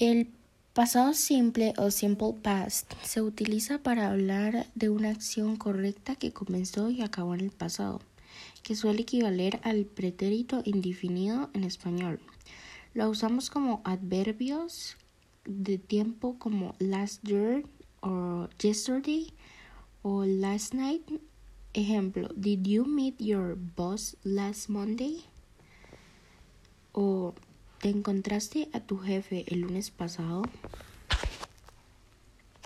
El pasado simple o simple past se utiliza para hablar de una acción correcta que comenzó y acabó en el pasado, que suele equivaler al pretérito indefinido en español. Lo usamos como adverbios de tiempo como last year o yesterday o last night. Ejemplo, did you meet your boss last Monday? O ¿te encontraste a tu jefe el lunes pasado?